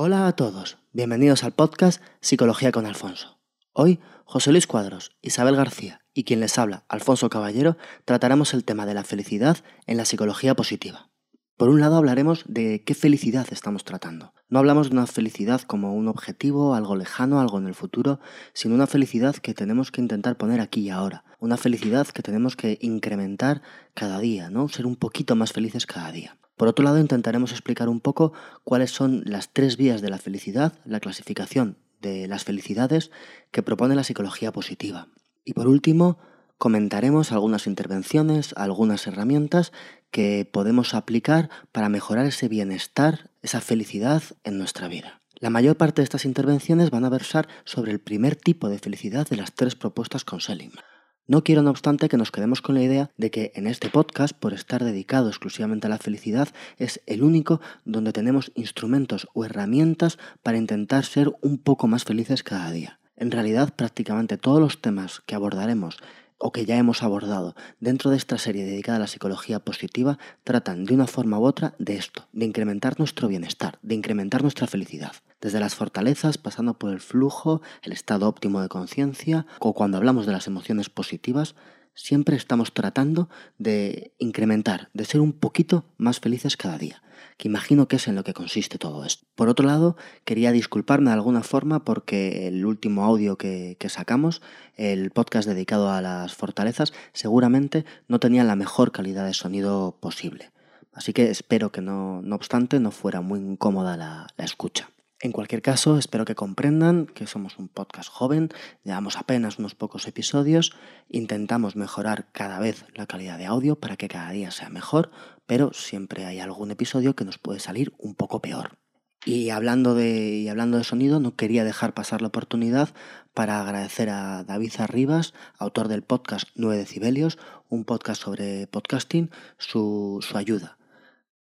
Hola a todos, bienvenidos al podcast Psicología con Alfonso. Hoy, José Luis Cuadros, Isabel García y quien les habla, Alfonso Caballero, trataremos el tema de la felicidad en la psicología positiva. Por un lado hablaremos de qué felicidad estamos tratando. No hablamos de una felicidad como un objetivo, algo lejano, algo en el futuro, sino una felicidad que tenemos que intentar poner aquí y ahora. Una felicidad que tenemos que incrementar cada día, ¿no? Ser un poquito más felices cada día. Por otro lado, intentaremos explicar un poco cuáles son las tres vías de la felicidad, la clasificación de las felicidades que propone la psicología positiva. Y por último, comentaremos algunas intervenciones, algunas herramientas que podemos aplicar para mejorar ese bienestar, esa felicidad en nuestra vida. La mayor parte de estas intervenciones van a versar sobre el primer tipo de felicidad de las tres propuestas con Seligman. No quiero, no obstante, que nos quedemos con la idea de que en este podcast, por estar dedicado exclusivamente a la felicidad, es el único donde tenemos instrumentos o herramientas para intentar ser un poco más felices cada día. En realidad, prácticamente todos los temas que abordaremos o que ya hemos abordado dentro de esta serie dedicada a la psicología positiva tratan de una forma u otra de esto, de incrementar nuestro bienestar, de incrementar nuestra felicidad. Desde las fortalezas, pasando por el flujo, el estado óptimo de conciencia, o cuando hablamos de las emociones positivas, siempre estamos tratando de incrementar, de ser un poquito más felices cada día que imagino que es en lo que consiste todo esto. Por otro lado, quería disculparme de alguna forma porque el último audio que, sacamos, el podcast dedicado a las fortalezas, seguramente no tenía la mejor calidad de sonido posible. Así que espero que no, no obstante, no fuera muy incómoda la escucha. En cualquier caso, espero que comprendan que somos un podcast joven, llevamos apenas unos pocos episodios, intentamos mejorar cada vez la calidad de audio para que cada día sea mejor, pero siempre hay algún episodio que nos puede salir un poco peor. Y hablando de, y hablando de sonido, no quería dejar pasar la oportunidad para agradecer a David Arribas, autor del podcast 9 decibelios, un podcast sobre podcasting, su, su ayuda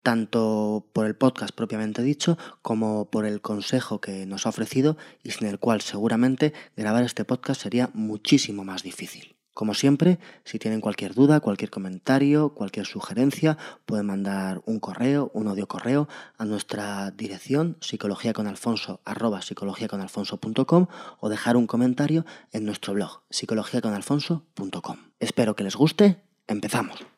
tanto por el podcast propiamente dicho como por el consejo que nos ha ofrecido y sin el cual seguramente grabar este podcast sería muchísimo más difícil. Como siempre, si tienen cualquier duda, cualquier comentario, cualquier sugerencia, pueden mandar un correo, un audio correo a nuestra dirección psicologiaconalfonso o dejar un comentario en nuestro blog psicologiaconalfonso.com. Espero que les guste. Empezamos.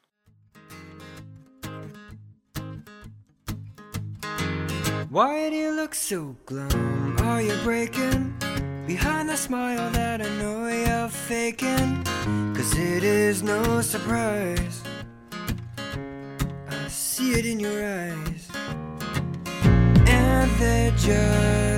Why do you look so glum? Are you breaking? Behind the smile that I know you're faking Cause it is no surprise I see it in your eyes And they just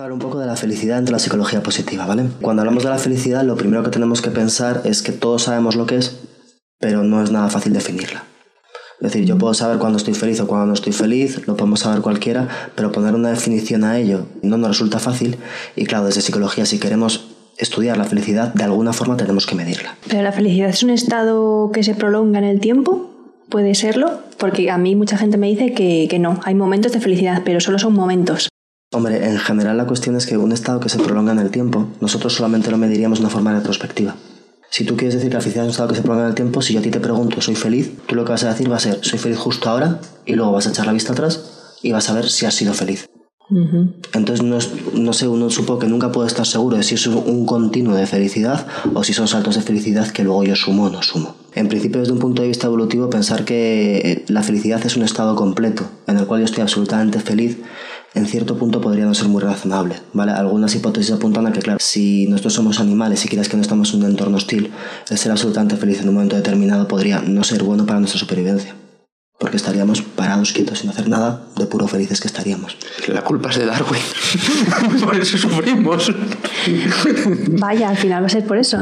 hablar un poco de la felicidad entre la psicología positiva, ¿vale? Cuando hablamos de la felicidad, lo primero que tenemos que pensar es que todos sabemos lo que es, pero no es nada fácil definirla. Es decir, yo puedo saber cuándo estoy feliz o cuándo no estoy feliz, lo podemos saber cualquiera, pero poner una definición a ello no nos resulta fácil. Y claro, desde psicología, si queremos estudiar la felicidad, de alguna forma tenemos que medirla. ¿Pero la felicidad es un estado que se prolonga en el tiempo? ¿Puede serlo? Porque a mí mucha gente me dice que no, hay momentos de felicidad, pero solo son momentos. Hombre, en general la cuestión es que un estado que se prolonga en el tiempo, nosotros solamente lo mediríamos de una forma retrospectiva. Si tú quieres decir que la felicidad es un estado que se prolonga en el tiempo, si yo a ti te pregunto, ¿soy feliz? Tú lo que vas a decir va a ser, soy feliz justo ahora, y luego vas a echar la vista atrás y vas a ver si has sido feliz. Entonces, no, no, sé, uno supo que nunca puede estar seguro de si es un continuo de felicidad o si son saltos de felicidad que luego yo sumo o no sumo. En principio, desde un punto de vista evolutivo, pensar que la felicidad es un estado completo en el cual yo estoy absolutamente feliz en cierto punto podría no ser muy razonable, ¿vale? Algunas hipótesis apuntan a que, claro, si nosotros somos animales y quieres que no estamos en un entorno hostil, el ser absolutamente feliz en un momento determinado podría no ser bueno para nuestra supervivencia porque estaríamos parados quietos sin hacer nada, de puro felices que estaríamos. La culpa es de Darwin, por eso sufrimos. Vaya, al final va a ser por eso.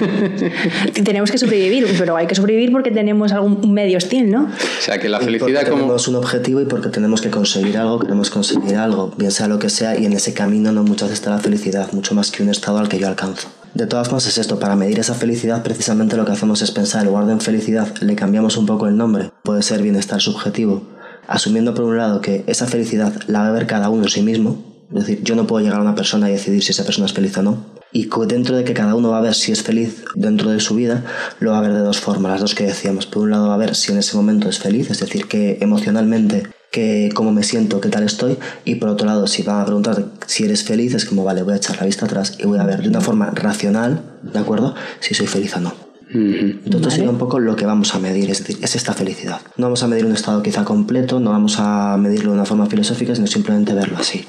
tenemos que sobrevivir, pero hay que sobrevivir porque tenemos algún medio hostil, ¿no? O sea, que la felicidad porque como... tenemos un objetivo y porque tenemos que conseguir algo, queremos conseguir algo, bien sea lo que sea, y en ese camino no muchas veces está la felicidad, mucho más que un estado al que yo alcanzo. De todas formas es esto, para medir esa felicidad precisamente lo que hacemos es pensar, en lugar de en felicidad le cambiamos un poco el nombre, puede ser bienestar subjetivo, asumiendo por un lado que esa felicidad la va a ver cada uno en sí mismo, es decir, yo no puedo llegar a una persona y decidir si esa persona es feliz o no. Y dentro de que cada uno va a ver si es feliz dentro de su vida, lo va a ver de dos formas, las dos que decíamos. Por un lado va a ver si en ese momento es feliz, es decir, que emocionalmente, que cómo me siento, qué tal estoy. Y por otro lado, si va a preguntar si eres feliz, es como, vale, voy a echar la vista atrás y voy a ver de una forma racional, ¿de acuerdo? Si soy feliz o no. Entonces sería un poco lo que vamos a medir, es decir, es esta felicidad. No vamos a medir un estado quizá completo, no vamos a medirlo de una forma filosófica, sino simplemente verlo así.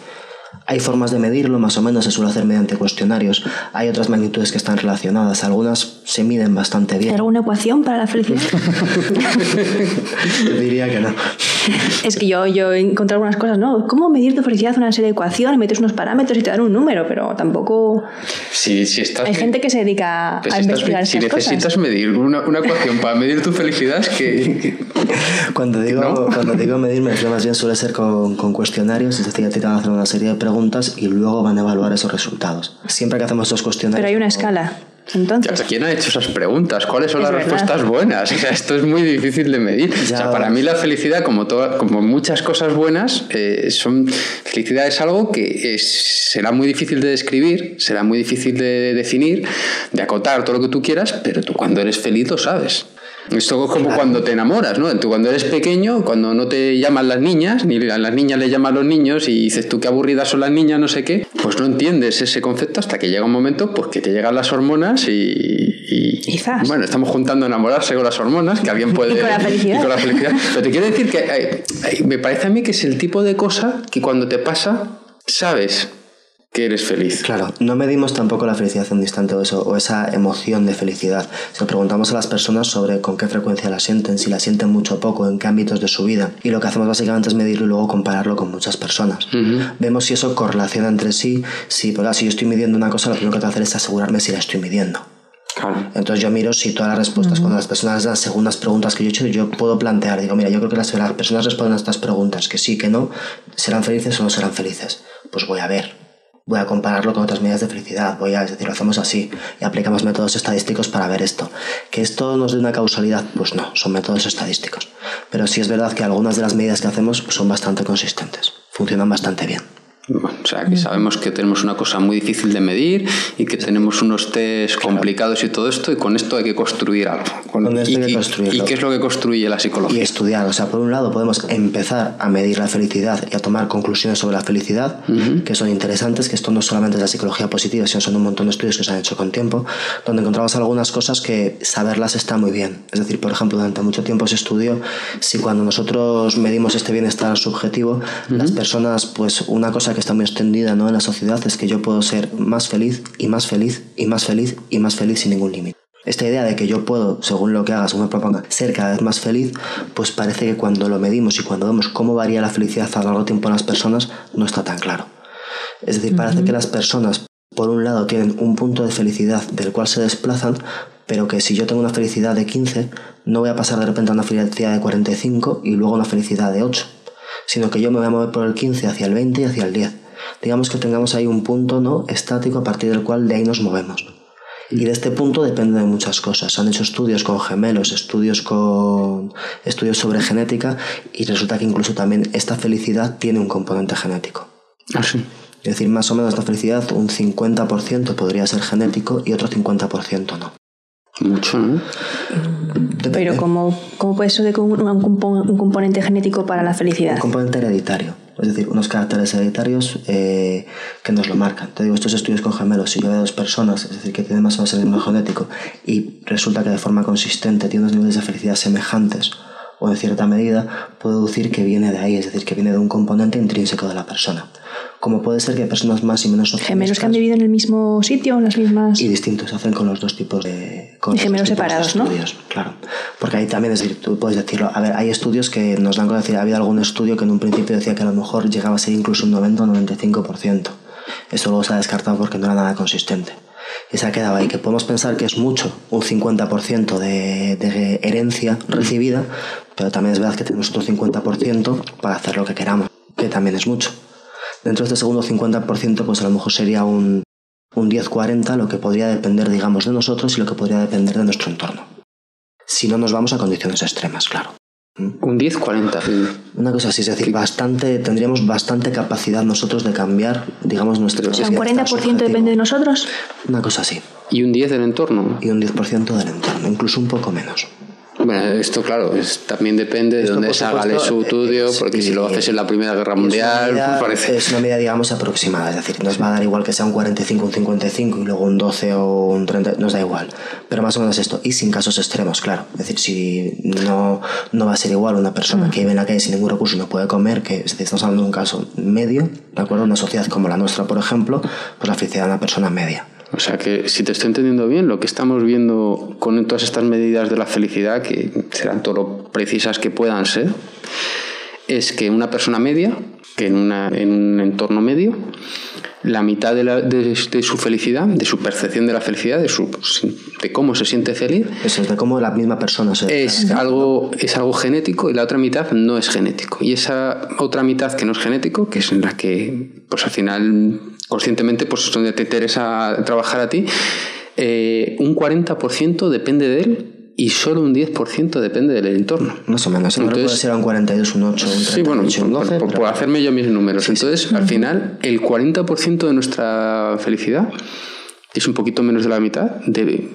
Hay formas de medirlo, más o menos se suele hacer mediante cuestionarios. Hay otras magnitudes que están relacionadas, algunas se miden bastante bien. ¿Hay alguna ecuación para la felicidad? Yo diría que no. Es que yo, yo he encontrado algunas cosas, ¿no? ¿Cómo medir tu felicidad? Una serie de ecuaciones, metes unos parámetros y te dan un número, pero tampoco... Si, si estás Hay gente que se dedica Pues a si estás- si necesitas cosas. medir una, una ecuación para medir tu felicidad, es que. Cuando digo, ¿No? cuando digo medir, me refiero más bien suele ser con, con cuestionarios, es decir, a ti te van a hacer una serie de preguntas y luego van a evaluar esos resultados. Siempre que hacemos estos cuestionarios... Pero hay una escala. Ya, Entonces, ¿Quién ha hecho esas preguntas? ¿Cuáles son las verdad. respuestas buenas? O sea, esto es muy difícil de medir. O sea, para mí la felicidad, como, toda- como muchas cosas buenas, eh, son felicidad es algo que es- será muy difícil de describir, será muy difícil de definir, de acotar todo lo que tú quieras, pero tú cuando eres feliz lo sabes. Esto es como cuando te enamoras, ¿no? Tú cuando eres pequeño, cuando no te llaman las niñas, ni a las niñas le llaman los niños y dices tú qué aburridas son las niñas, no sé qué, pues no entiendes ese concepto hasta que llega un momento pues que te llegan las hormonas y... zas. bueno, estamos juntando enamorarse con las hormonas, que alguien puede... Y con la felicidad. y con la felicidad. Pero te quiero decir que eh, eh, me parece a mí que es el tipo de cosa que cuando te pasa, sabes que eres feliz. Claro, no medimos tampoco la felicidad en un instante o, eso, o esa emoción de felicidad. Si preguntamos a las personas sobre con qué frecuencia la sienten, si la sienten mucho o poco, en qué ámbitos de su vida. Y lo que hacemos básicamente es medirlo y luego compararlo con muchas personas. Vemos si eso correlaciona entre sí. Si, por ejemplo, si yo estoy midiendo una cosa, lo primero que tengo que hacer es asegurarme si la estoy midiendo. Claro. Entonces yo miro si todas las respuestas, cuando las personas dan según las preguntas que yo he hecho, yo puedo plantear, digo, mira, yo creo que las, las personas responden a estas preguntas, que sí, que no, serán felices o no serán felices. Pues voy a ver, voy a compararlo con otras medidas de felicidad, voy a, es decir, lo hacemos así y aplicamos métodos estadísticos para ver esto. ¿Que esto nos dé una causalidad? Pues no, son métodos estadísticos. Pero sí es verdad que algunas de las medidas que hacemos son bastante consistentes, funcionan bastante bien. Bueno, o sea, que sabemos que tenemos una cosa muy difícil de medir y que tenemos unos test complicados y todo esto, y con esto hay que construir algo. Con esto y, que y-. ¿Y qué es lo que construye la y psicología? estudiar. O sea, por un lado podemos empezar a medir la felicidad y a tomar conclusiones sobre la felicidad, que son interesantes, que esto no solamente es la psicología positiva, sino son un montón de estudios que se han hecho con tiempo, donde encontramos algunas cosas que saberlas está muy bien. Es decir, por ejemplo, durante mucho tiempo se estudió si cuando nosotros medimos este bienestar subjetivo, las personas, pues una cosa que está muy extendida ¿no? en la sociedad es que yo puedo ser más feliz y más feliz y más feliz y más feliz sin ningún límite. Esta idea de que yo puedo, según lo que haga, según me proponga, ser cada vez más feliz, pues parece que cuando lo medimos y cuando vemos cómo varía la felicidad a largo tiempo en las personas, no está tan claro. Es decir, parece que las personas, por un lado, tienen un punto de felicidad del cual se desplazan, pero que si yo tengo una felicidad de 15, no voy a pasar de repente a una felicidad de 45 y luego una felicidad de 8, sino que yo me voy a mover por el 15 hacia el 20 y hacia el 10. Digamos que tengamos ahí un punto no estático a partir del cual de ahí nos movemos. Y de este punto depende de muchas cosas. Se han hecho estudios con gemelos, estudios con estudios sobre genética y resulta que incluso también esta felicidad tiene un componente genético. Ah, sí. Es decir, más o menos la felicidad, un 50% podría ser genético y otro 50% no. Mucho, ¿no? Pero ¿cómo, cómo puede ser un, un compo- un componente genético para la felicidad? Un componente hereditario, es decir, unos caracteres hereditarios eh, que nos lo marcan. Te digo, estos estudios con gemelos, si yo veo dos personas, es decir, que tienen más o menos el mismo genético y resulta que de forma consistente tienen unos niveles de felicidad semejantes o en cierta medida, puedo deducir que viene de ahí, es decir, que viene de un componente intrínseco de la persona. Como puede ser que personas más y menos Gemelos que han vivido en el mismo sitio, en las mismas... y distintos hacen con los dos tipos de con Y los gemelos dos tipos de separados, ¿no? estudios, claro. Porque ahí también es decir tú puedes decirlo a ver hay estudios que nos dan con decir ha habido algún estudio que en un principio decía que a lo mejor llegaba a ser incluso un 90 o 95% eso luego se ha descartado porque no era nada consistente. Y se ha quedado ahí que podemos pensar que es mucho un 50% de, de herencia recibida pero también es verdad que tenemos otro 50% para hacer lo que queramos que también es mucho dentro de este segundo 50% pues a lo mejor sería un un 10-40 lo que podría depender, digamos, de nosotros y lo que podría depender de nuestro entorno. Si no nos vamos a condiciones extremas, claro. Un 10-40. Una cosa así, es decir, bastante, tendríamos bastante capacidad nosotros de cambiar, digamos, nuestro... O sea, un 40% depende de nosotros. Una cosa así. ¿Y un 10 del entorno? Y un 10% del entorno, incluso un poco menos. Bueno, esto claro, también depende de dónde salga el estudio, porque si lo haces en la Primera Guerra Mundial, es medida, parece... es una medida, digamos, aproximada, es decir, nos va a dar igual que sea un 45, un 55 y luego un 12 o un 30, nos da igual, pero más o menos esto, y sin casos extremos, claro, es decir, si no, no va a ser igual una persona que vive en la calle sin ningún recurso y no puede comer, que es decir, estamos hablando de un caso medio, ¿de acuerdo? Una sociedad como la nuestra, por ejemplo, pues la felicidad de una persona media. O sea que, si te estoy entendiendo bien, lo que estamos viendo con todas estas medidas de la felicidad, que serán todo lo precisas que puedan ser, es que una persona media, que en, una, en un entorno medio, la mitad de, la, de, de, su felicidad, de su percepción de la felicidad, de, su, de cómo se siente feliz, Eso es de cómo la misma persona se es algo, es algo genético y la otra mitad no es genético. Y esa otra mitad que no es genético, que es en la que pues al final conscientemente pues es donde te interesa trabajar a ti, eh, un 40% depende de él y solo un 10% depende del entorno. Más o menos. Entonces, puede ser un 42, un 8, un 38, sí, bueno, un 12. por, por hacerme yo mis números. Sí, Entonces, sí. al final, el 40% de nuestra felicidad, que es un poquito menos de la mitad, debe,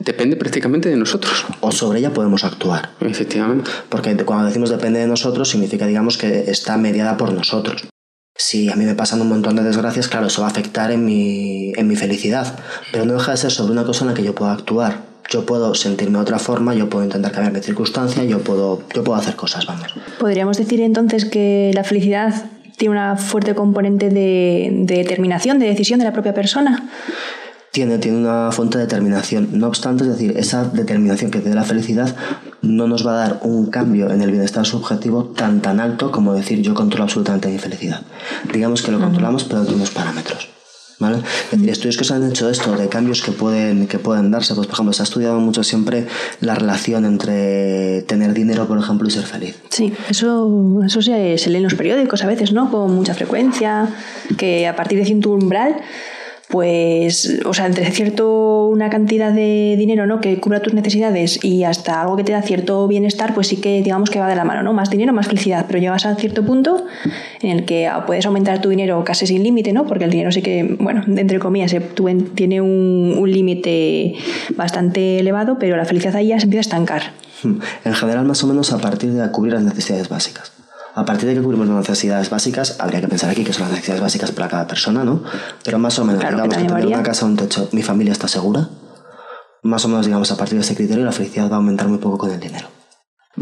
depende prácticamente de nosotros. O sobre ella podemos actuar. Efectivamente. Porque cuando decimos depende de nosotros, significa, digamos, que está mediada por nosotros. Si a mí me pasan un montón de desgracias, claro, eso va a afectar en mi, en mi felicidad. Pero no deja de ser sobre una cosa en la que yo puedo actuar yo puedo sentirme de otra forma, yo puedo intentar cambiar mi circunstancia, yo puedo, yo puedo hacer cosas, vamos. Podríamos decir entonces que la felicidad tiene una fuerte componente de determinación, de decisión de la propia persona. Tiene, tiene una fuente de determinación. No obstante, es decir, esa determinación que te da la felicidad no nos va a dar un cambio en el bienestar subjetivo tan tan alto como decir yo controlo absolutamente mi felicidad. Digamos que lo controlamos, pero de unos parámetros. ¿Vale? Es decir, estudios que se han hecho esto, de cambios que pueden, que pueden darse, pues por ejemplo, se ha estudiado mucho siempre la relación entre tener dinero, por ejemplo, y ser feliz. Sí, eso, eso se, se lee en los periódicos a veces, ¿no? Con mucha frecuencia, que a partir de cierto umbral pues, o sea, entre cierto una cantidad de dinero, ¿no? Que cubra tus necesidades y hasta algo que te da cierto bienestar, pues sí que digamos que va de la mano, ¿no? Más dinero, más felicidad, pero llegas a cierto punto en el que puedes aumentar tu dinero casi sin límite, ¿no? Porque el dinero sí que, bueno, entre comillas, tiene un, un límite bastante elevado, pero la felicidad ahí ya se empieza a estancar. En general, más o menos a partir de cubrir las necesidades básicas. A partir de que cubrimos las necesidades básicas, habría que pensar aquí que son las necesidades básicas para cada persona, ¿no? Pero más o menos, Claro, que digamos que también tener una casa, un techo, mi familia está segura. Más o menos, digamos, a partir de ese criterio, la felicidad va a aumentar muy poco con el dinero.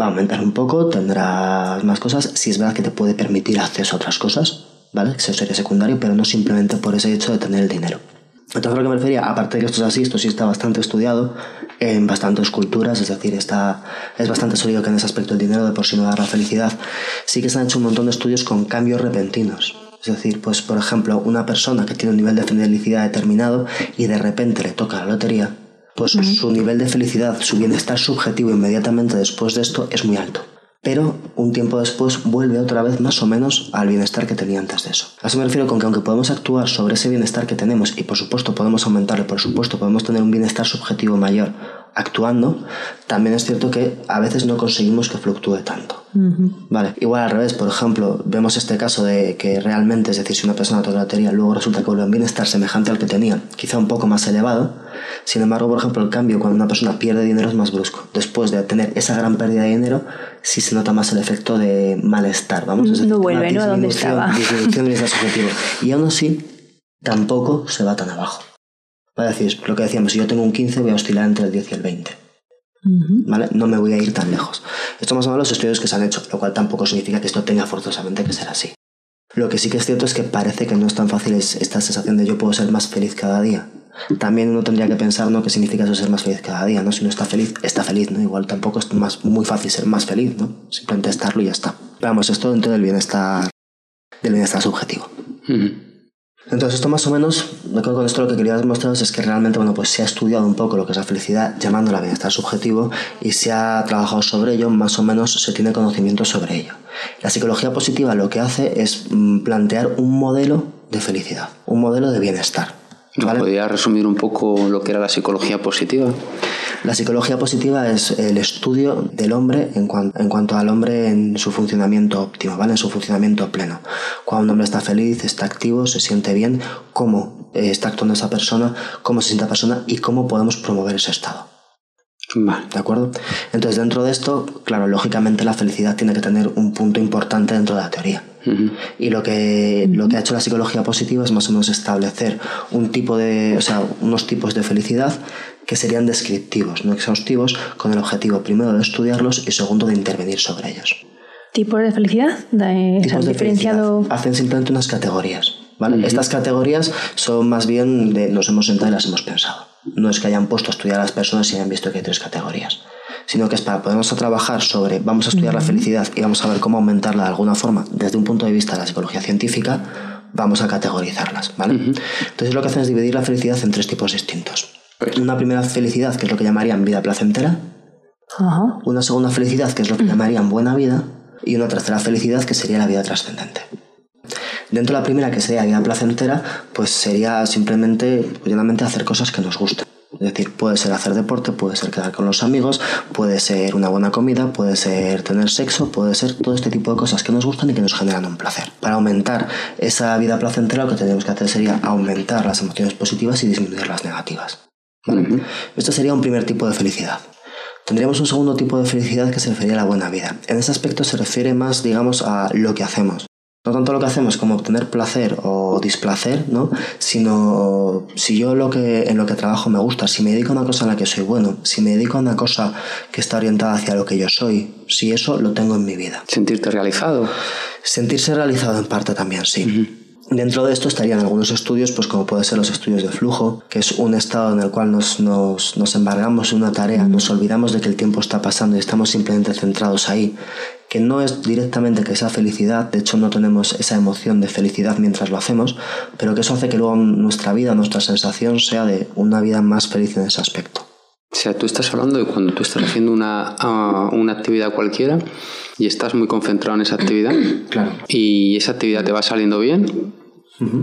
Va a aumentar un poco, tendrás más cosas. Si es verdad que te puede permitir acceso a otras cosas, ¿vale? Que eso sería secundario, pero no simplemente por ese hecho de tener el dinero. Entonces, lo que me refería, aparte de que esto es así, esto sí está bastante estudiado en bastantes culturas, es decir, está, es bastante sólido que en ese aspecto el dinero de por sí no da la felicidad. Sí que se han hecho un montón de estudios con cambios repentinos. Es decir, pues por ejemplo, una persona que tiene un nivel de felicidad determinado y de repente le toca la lotería, pues su nivel de felicidad, su bienestar subjetivo inmediatamente después de esto es muy alto. Pero un tiempo después vuelve otra vez más o menos al bienestar que tenía antes de eso. A eso me refiero con que aunque podemos actuar sobre ese bienestar que tenemos y por supuesto podemos aumentarlo, por supuesto podemos tener un bienestar subjetivo mayor actuando, también es cierto que a veces no conseguimos que fluctúe tanto. Vale, igual al revés, por ejemplo, vemos este caso de que realmente, es decir, si una persona toca la lotería, luego resulta que vuelve a un bienestar semejante al que tenía, quizá un poco más elevado. Sin embargo, por ejemplo, el cambio cuando una persona pierde dinero es más brusco. Después de tener esa gran pérdida de dinero, sí se nota más el efecto de malestar. Vamos, es No decir, vuelve, ¿no? a estaba. disminución del bienestar subjetivo. Y aún así, tampoco se va tan abajo. Vale, es decir, lo que decíamos, si yo tengo un 15, voy a oscilar entre el 10 y el 20. ¿Vale? No me voy a ir tan lejos. Esto más o menos los estudios que se han hecho, lo cual tampoco significa que esto tenga forzosamente que ser así. Lo que sí que es cierto es que parece que no es tan fácil es esta sensación de yo puedo ser más feliz cada día. También uno tendría que pensar ¿no? qué significa eso ser más feliz cada día, ¿no? Si uno está feliz, está feliz, ¿no? Igual tampoco es más, muy fácil ser más feliz, ¿no? Simplemente estarlo y ya está. Pero vamos, esto dentro del bienestar, del bienestar subjetivo. Entonces esto más o menos, yo creo que con esto lo que quería demostraros es que realmente, bueno, pues se ha estudiado un poco lo que es la felicidad llamándola bienestar subjetivo y se ha trabajado sobre ello, más o menos se tiene conocimiento sobre ello. La psicología positiva lo que hace es mm, plantear un modelo de felicidad, un modelo de bienestar. ¿Vale? ¿Podría resumir un poco lo que era la psicología positiva? La psicología positiva es el estudio del hombre en, en, cuanto al hombre en su funcionamiento óptimo, ¿vale? En su funcionamiento pleno. Cuando un hombre está feliz, está activo, se siente bien, cómo está actuando esa persona, cómo se siente la persona y cómo podemos promover ese estado. ¿De acuerdo? Entonces, dentro de esto, claro, lógicamente la felicidad tiene que tener un punto importante dentro de la teoría. Y lo que, lo que ha hecho la psicología positiva es más o menos establecer un tipo de, o sea, unos tipos de felicidad que serían descriptivos, no exhaustivos, con el objetivo primero de estudiarlos y segundo de intervenir sobre ellos. ¿Tipos de felicidad? De, diferenciado... Hacen simplemente unas categorías. ¿vale? Estas categorías son más bien de nos hemos sentado y las hemos pensado. No es que hayan puesto a estudiar a las personas y hayan visto que hay tres categorías sino que es para podernos a trabajar sobre, vamos a estudiar la felicidad y vamos a ver cómo aumentarla de alguna forma desde un punto de vista de la psicología científica, vamos a categorizarlas, ¿vale? Entonces lo que hacen es dividir la felicidad en tres tipos distintos. Una primera felicidad, que es lo que llamarían vida placentera, una segunda felicidad, que es lo que llamarían buena vida, y una tercera felicidad, que sería la vida trascendente. Dentro de la primera, que sería vida placentera, pues sería simplemente, llanamente, hacer cosas que nos gusten. Es decir, puede ser hacer deporte, puede ser quedar con los amigos, puede ser una buena comida, puede ser tener sexo, puede ser todo este tipo de cosas que nos gustan y que nos generan un placer. Para aumentar esa vida placentera lo que tenemos que hacer sería aumentar las emociones positivas y disminuir las negativas. Esto sería un primer tipo de felicidad. Tendríamos un segundo tipo de felicidad que se refiere a la buena vida. En ese aspecto se refiere más, digamos, a lo que hacemos no tanto lo que hacemos como obtener placer o displacer, ¿no? Sino si yo lo que, en lo que trabajo me gusta, si me dedico a una cosa en la que soy bueno, si me dedico a una cosa que está orientada hacia lo que yo soy, si eso lo tengo en mi vida. Sentirte realizado. Sentirse realizado en parte también, sí. Dentro de esto estarían algunos estudios, pues como puede ser los estudios de flujo, que es un estado en el cual nos, nos, nos embargamos en una tarea, nos olvidamos de que el tiempo está pasando y estamos simplemente centrados ahí, que no es directamente que sea felicidad, de hecho no tenemos esa emoción de felicidad mientras lo hacemos, pero que eso hace que luego nuestra vida, nuestra sensación sea de una vida más feliz en ese aspecto. O sea, tú estás hablando de cuando tú estás haciendo una, ah, una actividad cualquiera y estás muy concentrado en esa actividad. Claro. Y esa actividad te va saliendo bien.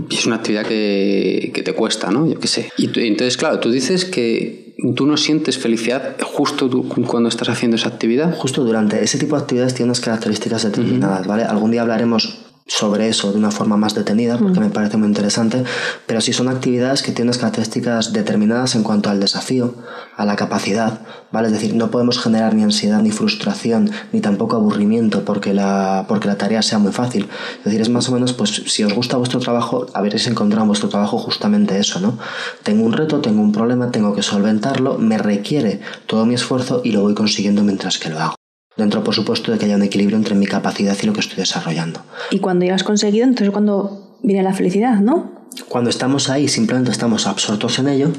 Y es una actividad que, que, te cuesta, ¿no? Yo qué sé. Y entonces, claro, tú dices que tú no sientes felicidad justo cuando estás haciendo esa actividad. Justo durante ese tipo de actividades tiene unas características determinadas, ¿vale? Algún día hablaremos sobre eso de una forma más detenida porque me parece muy interesante, pero sí son actividades que tienen características determinadas en cuanto al desafío, a la capacidad, ¿vale? Es decir, no podemos generar ni ansiedad, ni frustración, ni tampoco aburrimiento porque la, porque la tarea sea muy fácil. Es decir, es más o menos, pues si os gusta vuestro trabajo, habréis encontrado en vuestro trabajo justamente eso, ¿no? Tengo un reto, tengo un problema, tengo que solventarlo, me requiere todo mi esfuerzo y lo voy consiguiendo mientras que lo hago. Dentro, por supuesto, de que haya un equilibrio entre mi capacidad y lo que estoy desarrollando. Y cuando ya has conseguido, entonces cuando viene la felicidad, ¿no? Cuando estamos ahí, simplemente estamos absortos en ello,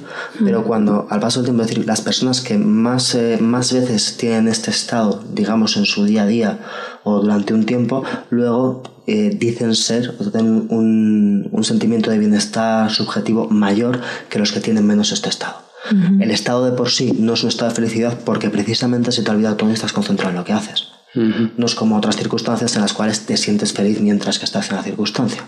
pero cuando al paso del tiempo, es decir, las personas que más, eh, más veces tienen este estado, digamos, en su día a día o durante un tiempo, luego eh, dicen ser o tienen un, un sentimiento de bienestar subjetivo mayor que los que tienen menos este estado. El estado de por sí no es un estado de felicidad porque precisamente se te olvida todo y estás concentrado en lo que haces. No es como otras circunstancias en las cuales te sientes feliz mientras que estás en la circunstancia.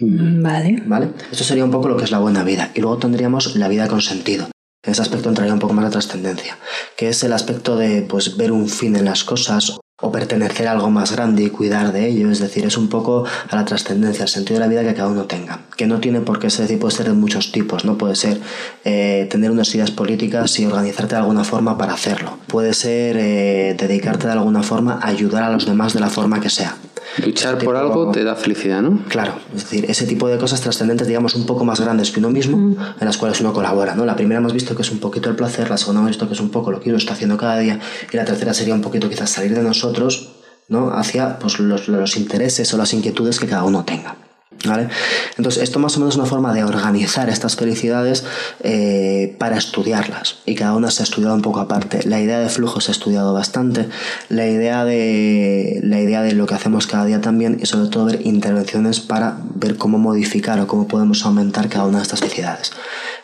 Vale. Vale. Esto sería un poco lo que es la buena vida. Y luego tendríamos la vida con sentido. En ese aspecto entraría un poco más la trascendencia, que es el aspecto de pues, ver un fin en las cosas o pertenecer a algo más grande y cuidar de ello, es decir, es un poco a la trascendencia, al sentido de la vida que cada uno tenga, que no tiene por qué ser, decir, puede ser de muchos tipos, no puede ser eh, tener unas ideas políticas y organizarte de alguna forma para hacerlo, puede ser eh, dedicarte de alguna forma a ayudar a los demás de la forma que sea. Luchar por algo te da felicidad, ¿no? Claro, es decir, ese tipo de cosas trascendentes, digamos, un poco más grandes que uno mismo, en las cuales uno colabora, ¿no? La primera hemos visto que es un poquito el placer, la segunda hemos visto que es un poco lo que uno está haciendo cada día, y la tercera sería un poquito quizás salir de nosotros, ¿no? Hacia pues, los, los intereses o las inquietudes que cada uno tenga. ¿Vale? Entonces, esto más o menos es una forma de organizar estas felicidades eh, para estudiarlas. Y cada una se ha estudiado un poco aparte. La idea de flujo se ha estudiado bastante. La idea de, la idea de lo que hacemos cada día también. Y sobre todo ver intervenciones para ver cómo modificar o cómo podemos aumentar cada una de estas felicidades.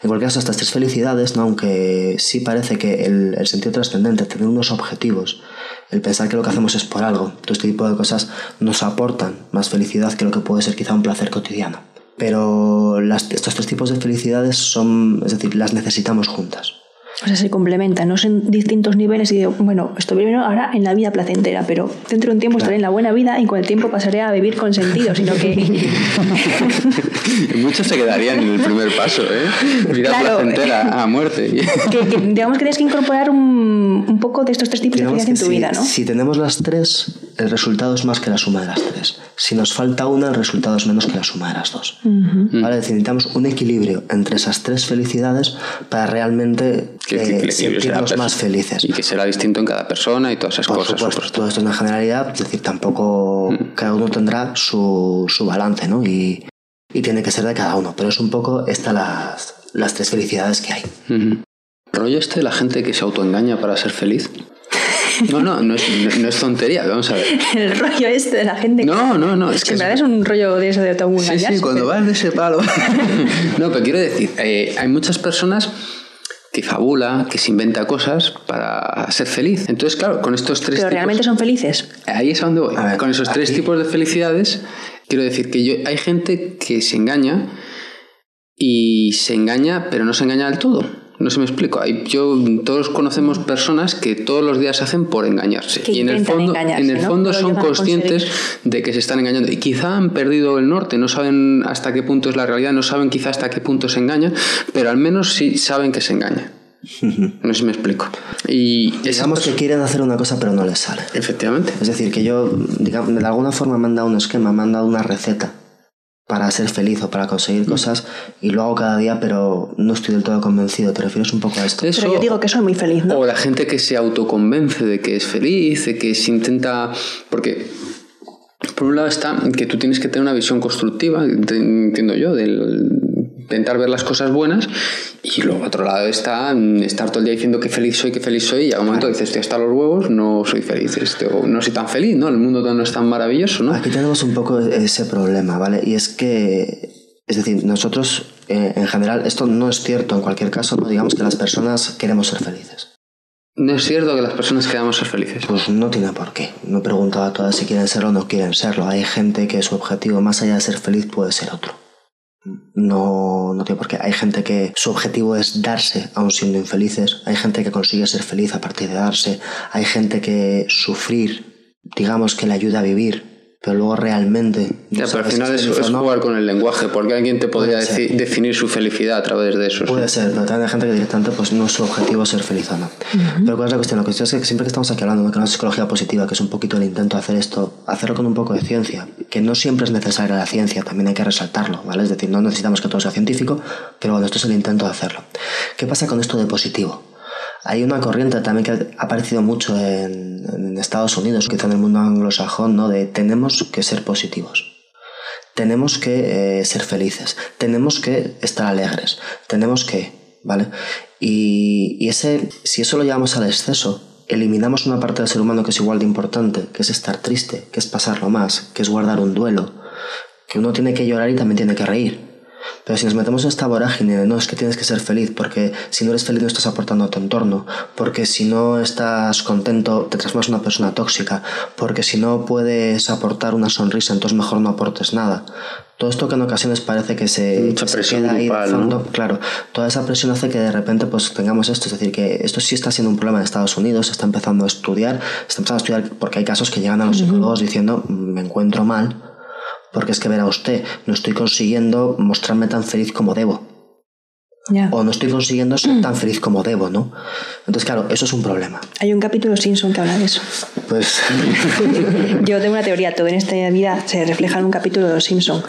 En cualquier caso, estas tres felicidades, ¿no? aunque sí parece que el, el sentido trascendente, tener unos objetivos, el pensar que lo que hacemos es por algo, todo este tipo de cosas nos aportan más felicidad que lo que puede ser quizá un placer cotidiano. pero las, estos tres tipos de felicidades son, es decir, las necesitamos juntas. O sea, se complementan, no son distintos niveles y digo, bueno, estoy viviendo ahora en la vida placentera, pero dentro de un tiempo estaré en la buena vida y con el tiempo pasaré a vivir con sentido, sino que... Muchos se quedarían en el primer paso, ¿eh? Vida placentera a muerte. que, digamos que tienes que incorporar un, un poco de estos tres tipos de felicidad en tu vida, ¿no? Si tenemos las tres, el resultado es más que la suma de las tres. Si nos falta una, el resultado es menos que la suma de las dos. ¿Vale? necesitamos un equilibrio entre esas tres felicidades para realmente que sentirnos más felices. Y que será distinto en cada persona y todas esas cosas. Supuesto, todo esto es una generalidad, es decir, tampoco mm. cada uno tendrá su, su balance, ¿no? Y, y, tiene que ser de cada uno. Pero es un poco estas las, las tres felicidades que hay. ¿Rollo este de la gente que se autoengaña para ser feliz? No, no, no es, no es, tontería, vamos a ver. El rollo este de la gente. No, no, no. Es que en verdad es un rollo de eso de autoengañarse. Sí, sí, cuando vas de ese palo. no, pero quiero decir, eh, hay muchas personas que fabula, que se inventa cosas para ser feliz. Entonces, claro, con estos tres... Pero realmente son felices. Ahí es a donde voy. con esos tres tipos de felicidades, quiero decir que yo, hay gente que se engaña y se engaña, pero no se engaña del todo. No se me explico. Yo, todos conocemos personas que todos los días hacen por engañarse. y en el fondo, en el fondo son conscientes de que se están engañando. Y quizá han perdido el norte, no saben hasta qué punto es la realidad, no saben quizá hasta qué punto se engañan, pero al menos sí saben que se engañan. No sé si me explico. Y digamos que quieren hacer una cosa pero no les sale. Efectivamente. Es decir, que yo, digamos, de alguna forma me han dado un esquema, me han dado una receta para ser feliz o para conseguir mm. cosas y lo hago cada día, pero no estoy del todo convencido. ¿Te refieres un poco a esto? pero yo digo que soy muy feliz, ¿no? O la gente que se autoconvence de que es feliz, de que se intenta... Porque por un lado está que tú tienes que tener una visión constructiva, entiendo yo, del intentar ver las cosas buenas y luego otro lado está estar todo el día diciendo que feliz soy, que feliz soy y a un momento dices, estoy hasta los huevos, no soy feliz, este, no soy tan feliz, ¿no? El mundo no es tan maravilloso, ¿no? Aquí tenemos un poco ese problema, ¿vale? Y es que, es decir, nosotros eh, en general, esto no es cierto en cualquier caso, no digamos que las personas queremos ser felices. ¿No es cierto que las personas queramos ser felices? Pues no tiene por qué. No he preguntado a todas si quieren serlo o no quieren serlo. Hay gente que su objetivo, más allá de ser feliz, puede ser otro. No, no tiene por qué. Hay gente que su objetivo es darse aún siendo infelices. Hay gente que consigue ser feliz a partir de darse. Hay gente que sufrir, digamos, que le ayuda a vivir pero luego realmente... Ya, pero al final es, jugar con el lenguaje, porque alguien te podría definir su felicidad a través de eso. Puede ser, pero también hay gente que directamente pues, no es su objetivo ser feliz o no. Pero ¿cuál es la cuestión? La cuestión es que siempre que estamos aquí hablando de la psicología positiva, que es un poquito el intento de hacer esto, hacerlo con un poco de ciencia, que no siempre es necesaria la ciencia, también hay que resaltarlo, ¿vale? Es decir, no necesitamos que todo sea científico, pero bueno, esto es el intento de hacerlo. ¿Qué pasa con esto de positivo? Hay una corriente también que ha aparecido mucho en, Estados Unidos, quizá en el mundo anglosajón, ¿no? De tenemos que ser positivos. Tenemos que eh, ser felices. Tenemos que estar alegres. Tenemos que, ¿vale? Y, y ese, si eso lo llevamos al exceso, eliminamos una parte del ser humano que es igual de importante, que es estar triste, que es pasarlo más, que es guardar un duelo, que uno tiene que llorar y también tiene que reír. Pero si nos metemos en esta vorágine de no, es que tienes que ser feliz, porque si no eres feliz no estás aportando a tu entorno, porque si no estás contento te transformas en una persona tóxica, porque si no puedes aportar una sonrisa, entonces mejor no aportes nada. Todo esto que en ocasiones parece que se, Mucha presión queda ahí fondo, claro, toda esa presión hace que de repente pues tengamos esto, es decir, que esto sí está siendo un problema en Estados Unidos, se está empezando a estudiar, está empezando a estudiar porque hay casos que llegan a los psicólogos diciendo me encuentro mal, porque es que verá usted, no estoy consiguiendo mostrarme tan feliz como debo. O no estoy consiguiendo ser tan feliz como debo, ¿no? Entonces, claro, eso es un problema. Hay un capítulo Simpson que habla de eso. Pues. Yo tengo una teoría, todo en esta vida se refleja en un capítulo de Los Simpson.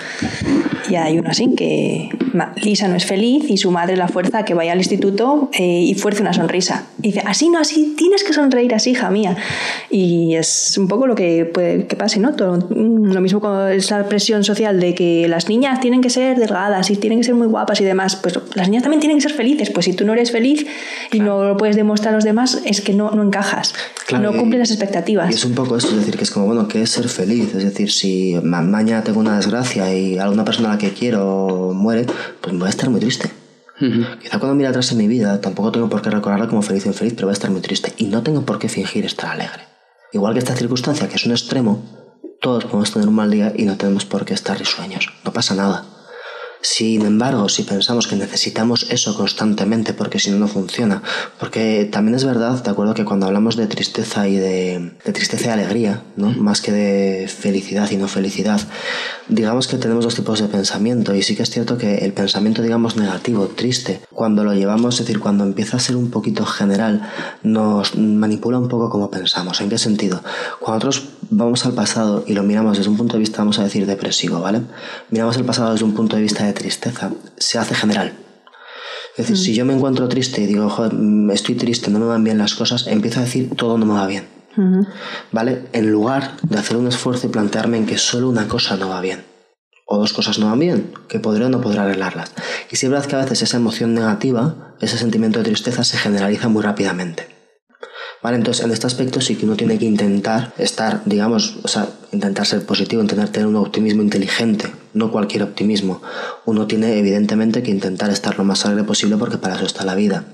Y hay uno así, que Lisa no es feliz y su madre la fuerza a que vaya al instituto eh, y fuerce una sonrisa. Y dice, así no, así, tienes que sonreír así, hija mía. Y es un poco lo que puede que pase, ¿no? Todo, mm, lo mismo con esa presión social de que las niñas tienen que ser delgadas y tienen que ser muy guapas y demás. Pues las niñas también tienen que ser felices. Pues si tú no eres feliz y no lo puedes demostrar a los demás, es que no, no encajas. no cumples las expectativas. Y es un poco eso, es decir, que es como, bueno, ¿qué es ser feliz? Es decir, si mañana tengo una desgracia y alguna persona a la que quiero muere, pues voy a estar muy triste. Quizá cuando mire atrás en mi vida tampoco tengo por qué recordarla como feliz o infeliz, pero voy a estar muy triste. Y no tengo por qué fingir estar alegre. Igual que esta circunstancia, que es un extremo, todos podemos tener un mal día y no tenemos por qué estar risueños. No pasa nada. Sin embargo, si pensamos que necesitamos eso constantemente porque si no no funciona, porque también es verdad, de acuerdo que cuando hablamos de tristeza y de, tristeza y alegría, ¿no? más que de felicidad y no felicidad, digamos que tenemos dos tipos de pensamiento y sí que es cierto que el pensamiento, digamos, negativo, triste, cuando lo llevamos, es decir, cuando empieza a ser un poquito general, nos manipula un poco como pensamos. ¿En qué sentido? Cuando nosotros vamos al pasado y lo miramos desde un punto de vista, vamos a decir, depresivo, ¿vale? Miramos el pasado desde un punto de vista de tristeza, se hace general. Es decir, si mm. yo me encuentro triste y digo, joder, mm, estoy triste, no me van bien las cosas, empiezo a decir, todo no me va bien. ¿Vale? En lugar de hacer un esfuerzo y plantearme en que solo una cosa no va bien. O dos cosas no van bien, que podré o no podré arreglarlas. Y si es verdad que a veces esa emoción negativa, ese sentimiento de tristeza se generaliza muy rápidamente. ¿Vale? Entonces, en este aspecto sí que uno tiene que intentar estar, digamos, o sea, intentar ser positivo, intentar tener un optimismo inteligente, no cualquier optimismo. Uno tiene evidentemente que intentar estar lo más alegre posible porque para eso está la vida.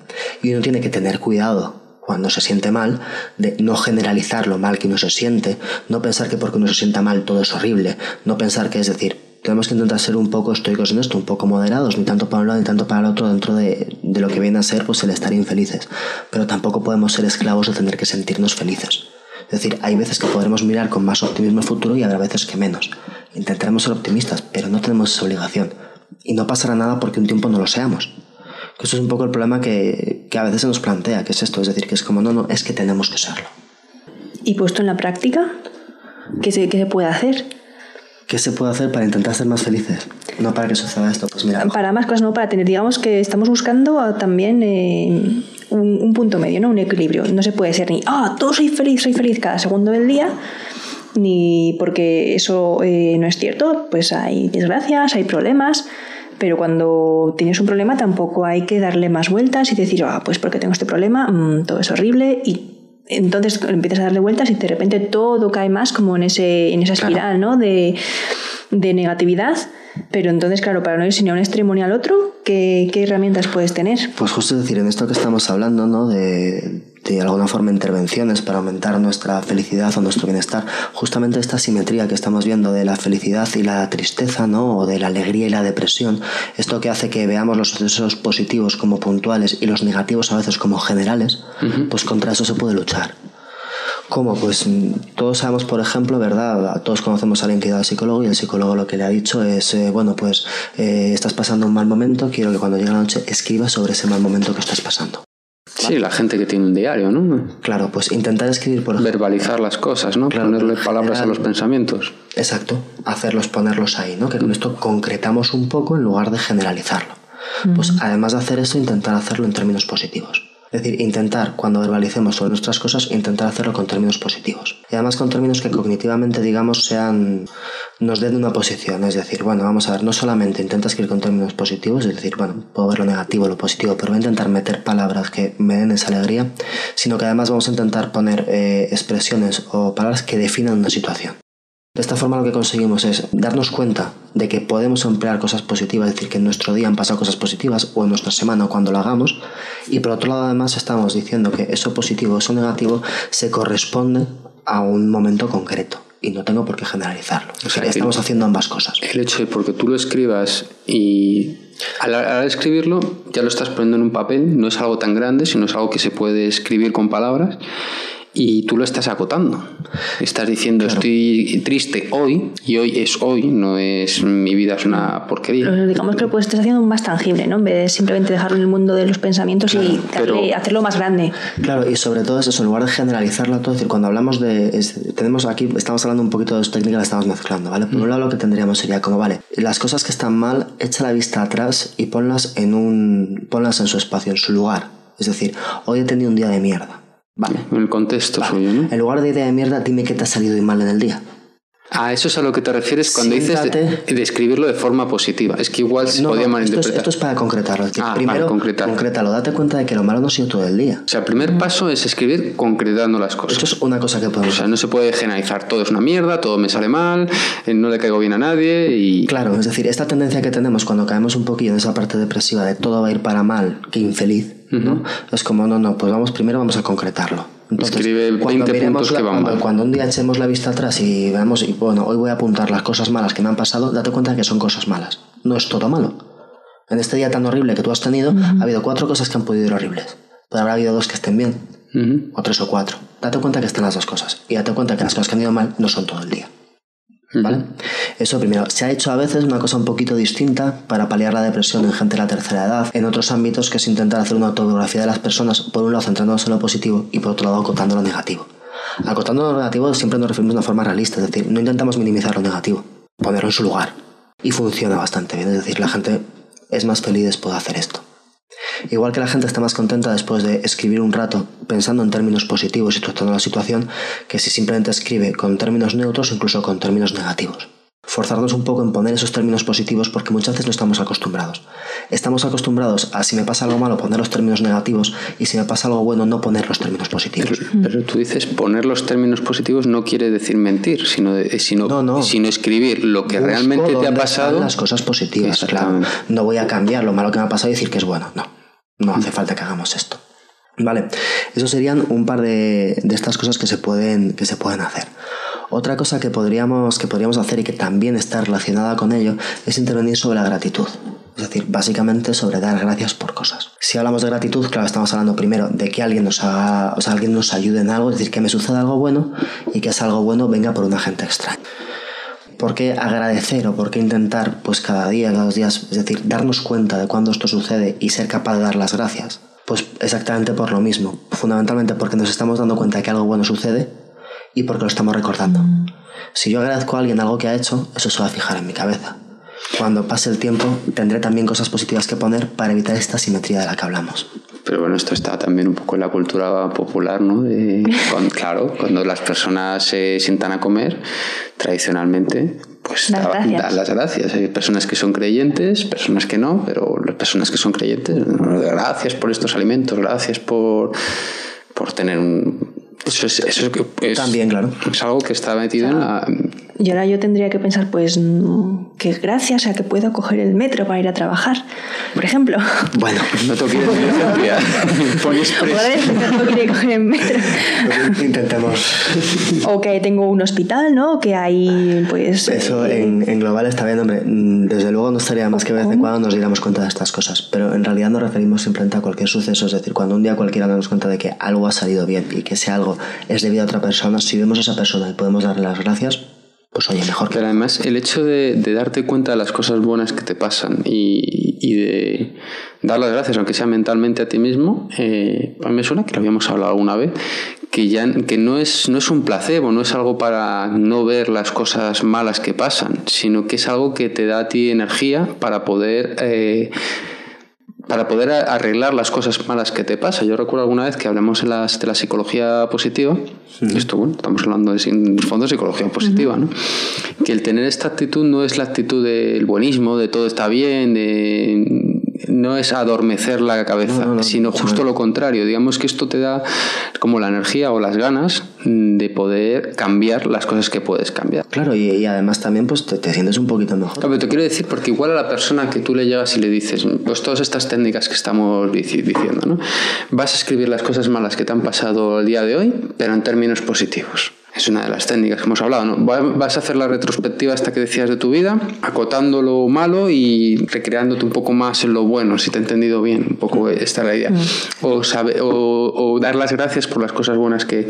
Y uno tiene que tener cuidado cuando se siente mal, de no generalizar lo mal que uno se siente, no pensar que porque uno se sienta mal todo es horrible, no pensar que es decir, tenemos que intentar ser un poco estoicos en esto, un poco moderados, ni tanto para un lado ni tanto para el otro, dentro de, de lo que viene a ser pues el estar infelices. Pero tampoco podemos ser esclavos de tener que sentirnos felices. Es decir, hay veces que podremos mirar con más optimismo el futuro y habrá veces que menos. Intentaremos ser optimistas, pero no tenemos esa obligación. Y no pasará nada porque un tiempo no lo seamos. Eso es un poco el problema que, que a veces se nos plantea, que es esto, es decir, que es como, no, no, es que tenemos que serlo. ¿Y puesto en la práctica? ¿Qué se, qué se puede hacer? ¿Qué se puede hacer para intentar ser más felices? No para que suceda esto, pues mira. Para más cosas, no, para tener, digamos que estamos buscando también eh, un, punto medio, ¿no? Un equilibrio. No se puede ser ni, ah, todo soy feliz, soy feliz cada segundo del día, ni porque eso eh, no es cierto, pues hay desgracias, hay problemas. Pero cuando tienes un problema tampoco hay que darle más vueltas y decir, ah, pues porque tengo este problema, mm, todo es horrible y entonces empiezas a darle vueltas y de repente todo cae más como en, ese, en esa espiral ¿no? de, de negatividad. Pero entonces, claro, para no ir ni a un extremo ni al otro, ¿qué, ¿qué, herramientas puedes tener? Pues justo decir, en esto que estamos hablando, ¿no? De, de alguna forma intervenciones para aumentar nuestra felicidad o nuestro bienestar, justamente esta simetría que estamos viendo de la felicidad y la tristeza, ¿no? O de la alegría y la depresión, esto que hace que veamos los sucesos positivos como puntuales y los negativos a veces como generales, pues contra eso se puede luchar. ¿Cómo? Pues mm, todos sabemos, por ejemplo, ¿verdad? Todos conocemos a alguien que da al psicólogo y el psicólogo lo que le ha dicho es, eh, bueno, pues eh, estás pasando un mal momento, quiero que cuando llegue la noche escribas sobre ese mal momento que estás pasando. Sí, la gente que tiene un diario, ¿no? Claro, pues intentar escribir por Verbalizar las cosas, ¿no? Ponerle palabras a los pensamientos. Exacto, hacerlos, ponerlos ahí, ¿no? Que con esto concretamos un poco en lugar de generalizarlo. Pues además de hacer eso, intentar hacerlo en términos positivos. Es decir, intentar, cuando verbalicemos sobre nuestras cosas, intentar hacerlo con términos positivos. Y además con términos que cognitivamente, digamos, sean, nos den una posición. Es decir, bueno, vamos a ver, no solamente intenta escribir con términos positivos, es decir, bueno, puedo ver lo negativo, lo positivo, pero voy a intentar meter palabras que me den esa alegría, sino que además vamos a intentar poner eh, expresiones o palabras que definan una situación. De esta forma lo que conseguimos es darnos cuenta de que podemos emplear cosas positivas, es decir, que en nuestro día han pasado cosas positivas o en nuestra semana o cuando lo hagamos. Y por otro lado además estamos diciendo que eso positivo, eso negativo se corresponde a un momento concreto y no tengo por qué generalizarlo. O sea, estamos haciendo ambas cosas. El hecho de porque tú lo escribas y al, al, escribirlo ya lo estás poniendo en un papel, no es algo tan grande, sino es algo que se puede escribir con palabras y tú lo estás acotando. Estás diciendo estoy triste hoy y hoy es hoy, no es mi vida es una porquería. digamos que lo puedes estar haciendo más tangible, ¿no? En vez de simplemente dejarlo en el mundo de los pensamientos y hacerlo más grande. Claro, y sobre todo es eso, en lugar de generalizarlo todo, es decir, cuando hablamos de tenemos aquí estamos hablando un poquito de dos técnicas, las estamos mezclando, ¿vale? Por un mm. lado lo que tendríamos sería como, vale, las cosas que están mal, echa la vista atrás y ponlas en un ponlas en su espacio, en su lugar. Es decir, hoy he tenido un día de mierda Vale. En el contexto suyo, ¿no? En lugar de idea de mierda, dime qué te ha salido mal en el día. Ah, eso es a lo que te refieres cuando dices de, escribirlo de forma positiva. Es que igual se podía malinterpretar. Esto es, para concretarlo. ah, primero, para concretarlo. concrétalo. Date cuenta de que lo malo no ha sido todo el día. O sea, el primer paso es escribir concretando las cosas. Esto es una cosa que podemos O sea, no se puede generalizar. Todo es una mierda, todo me sale mal, eh, no le caigo bien a nadie y... Claro, es decir, esta tendencia que tenemos cuando caemos un poquillo en esa parte depresiva de todo va a ir para mal, que infeliz, ¿no? Es como, no, no, pues vamos, primero vamos a concretarlo. Escribe 20 puntos que van mal. Cuando un día echemos la vista atrás y veamos, y bueno, hoy voy a apuntar las cosas malas que me han pasado, date cuenta que son cosas malas. no es todo malo. En este día tan horrible que tú has tenido, ha habido cuatro cosas que han podido ir horribles. Pero habrá habido dos que estén bien, o tres o cuatro. Date cuenta que están las dos cosas. Y date cuenta que las cosas que han ido mal no son todo el día. ¿Vale? Eso primero. Se ha hecho a veces una cosa un poquito distinta para paliar la depresión en gente de la tercera edad. En otros ámbitos, que es intentar hacer una autobiografía de las personas, por un lado centrándose en lo positivo y por otro lado acotando lo negativo. Acotando lo negativo siempre nos referimos de una forma realista, es decir, no intentamos minimizar lo negativo, ponerlo en su lugar. Y funciona bastante bien, es decir, la gente es más feliz después de hacer esto. Igual que la gente está más contenta después de escribir un rato pensando en términos positivos y tratando la situación que si simplemente escribe con términos neutros o incluso con términos negativos forzarnos un poco en poner esos términos positivos porque muchas veces no estamos acostumbrados. Estamos acostumbrados a si me pasa algo malo poner los términos negativos y si me pasa algo bueno no poner los términos positivos. Pero, tú dices poner los términos positivos no quiere decir mentir, sino, sino, sino escribir lo que realmente te ha pasado. Las cosas positivas, claro. No voy a cambiar lo malo que me ha pasado y decir que es bueno. No, no hace falta que hagamos esto. Vale, eso serían un par de, de estas cosas que se pueden, que se pueden hacer. Otra cosa que podríamos, que podríamos hacer y que también está relacionada con ello es intervenir sobre la gratitud. Es decir, básicamente sobre dar gracias por cosas. Si hablamos de gratitud, claro, estamos hablando primero de que alguien nos haga, o sea, alguien nos ayude en algo, es decir, que me suceda algo bueno y que ese algo bueno venga por una gente extraña. ¿Por qué agradecer o por qué intentar, pues cada día, cada dos días, es decir, darnos cuenta de cuándo esto sucede y ser capaz de dar las gracias? Pues exactamente por lo mismo. Fundamentalmente porque nos estamos dando cuenta de que algo bueno sucede y porque lo estamos recordando. Mm. Si yo agradezco a alguien algo que ha hecho, eso se va a fijar en mi cabeza. Cuando pase el tiempo, tendré también cosas positivas que poner para evitar esta simetría de la que hablamos. Pero bueno, esto está también un poco en la cultura popular, ¿no? claro, cuando las personas se sientan a comer, tradicionalmente, pues dan las gracias. Hay personas que son creyentes, personas que no, pero las personas que son creyentes, gracias por estos alimentos, gracias por, por tener un, eso es, eso es, También, claro. Es algo que está metido en la. Y ahora yo tendría que pensar, pues, que gracias a que puedo coger el metro para ir a trabajar, por ejemplo. Bueno, no te quiero no quiere coger el metro. Intentemos. O que tengo un hospital, ¿no? Que hay, pues. Eso eh, en, en, global está bien, hombre. Desde luego no estaría más que de vez en cuando nos diéramos cuenta de estas cosas. Pero en realidad nos referimos simplemente a cualquier suceso. Es decir, cuando un día cualquiera nos damos cuenta de que algo ha salido bien y que ese algo es debido a otra persona, si vemos a esa persona y podemos darle las gracias, pues oye, mejor que... Pero además el hecho de, darte cuenta de las cosas buenas que te pasan y, de dar las gracias, aunque sea mentalmente a ti mismo, eh, a mí me suena que lo habíamos hablado alguna vez, que ya que no es, no es un placebo, no es algo para no ver las cosas malas que pasan, sino que es algo que te da a ti energía para poder... Eh, para poder arreglar las cosas malas que te pasa. Yo recuerdo alguna vez que hablamos en las, de la psicología positiva, esto bueno, estamos hablando de, en fondo de psicología positiva, ¿no? que el tener esta actitud no es la actitud del buenismo, de todo está bien, de no es adormecer la cabeza, sino justo lo contrario. Digamos que esto te da como la energía o las ganas de poder cambiar las cosas que puedes cambiar. Claro, y, además también pues te, sientes un poquito mejor. pero te quiero decir, porque igual a la persona que tú le llevas y le dices, pues todas estas técnicas que estamos diciendo, ¿no? Vas a escribir las cosas malas que te han pasado el día de hoy, pero en términos positivos. Es una de las técnicas que hemos hablado. ¿no? Vas a hacer la retrospectiva hasta que decías de tu vida, acotando lo malo y recreándote un poco más en lo bueno, si te he entendido bien. Un poco esta es la idea. Mm. O, sabe, o, dar las gracias por las cosas buenas que,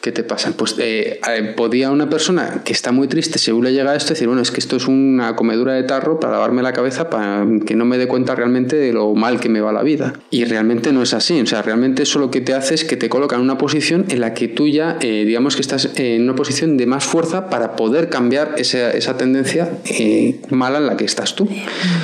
que te pasan. Pues eh, eh, podía una persona que está muy triste, según le llega a esto, decir, bueno, es que esto es una comedura de tarro para lavarme la cabeza para que no me dé cuenta realmente de lo mal que me va la vida. Y realmente no es así. O sea, realmente eso lo que te hace es que te coloca en una posición en la que tú ya, eh, digamos que estás en una posición de más fuerza para poder cambiar esa, esa tendencia eh, mala en la que estás tú.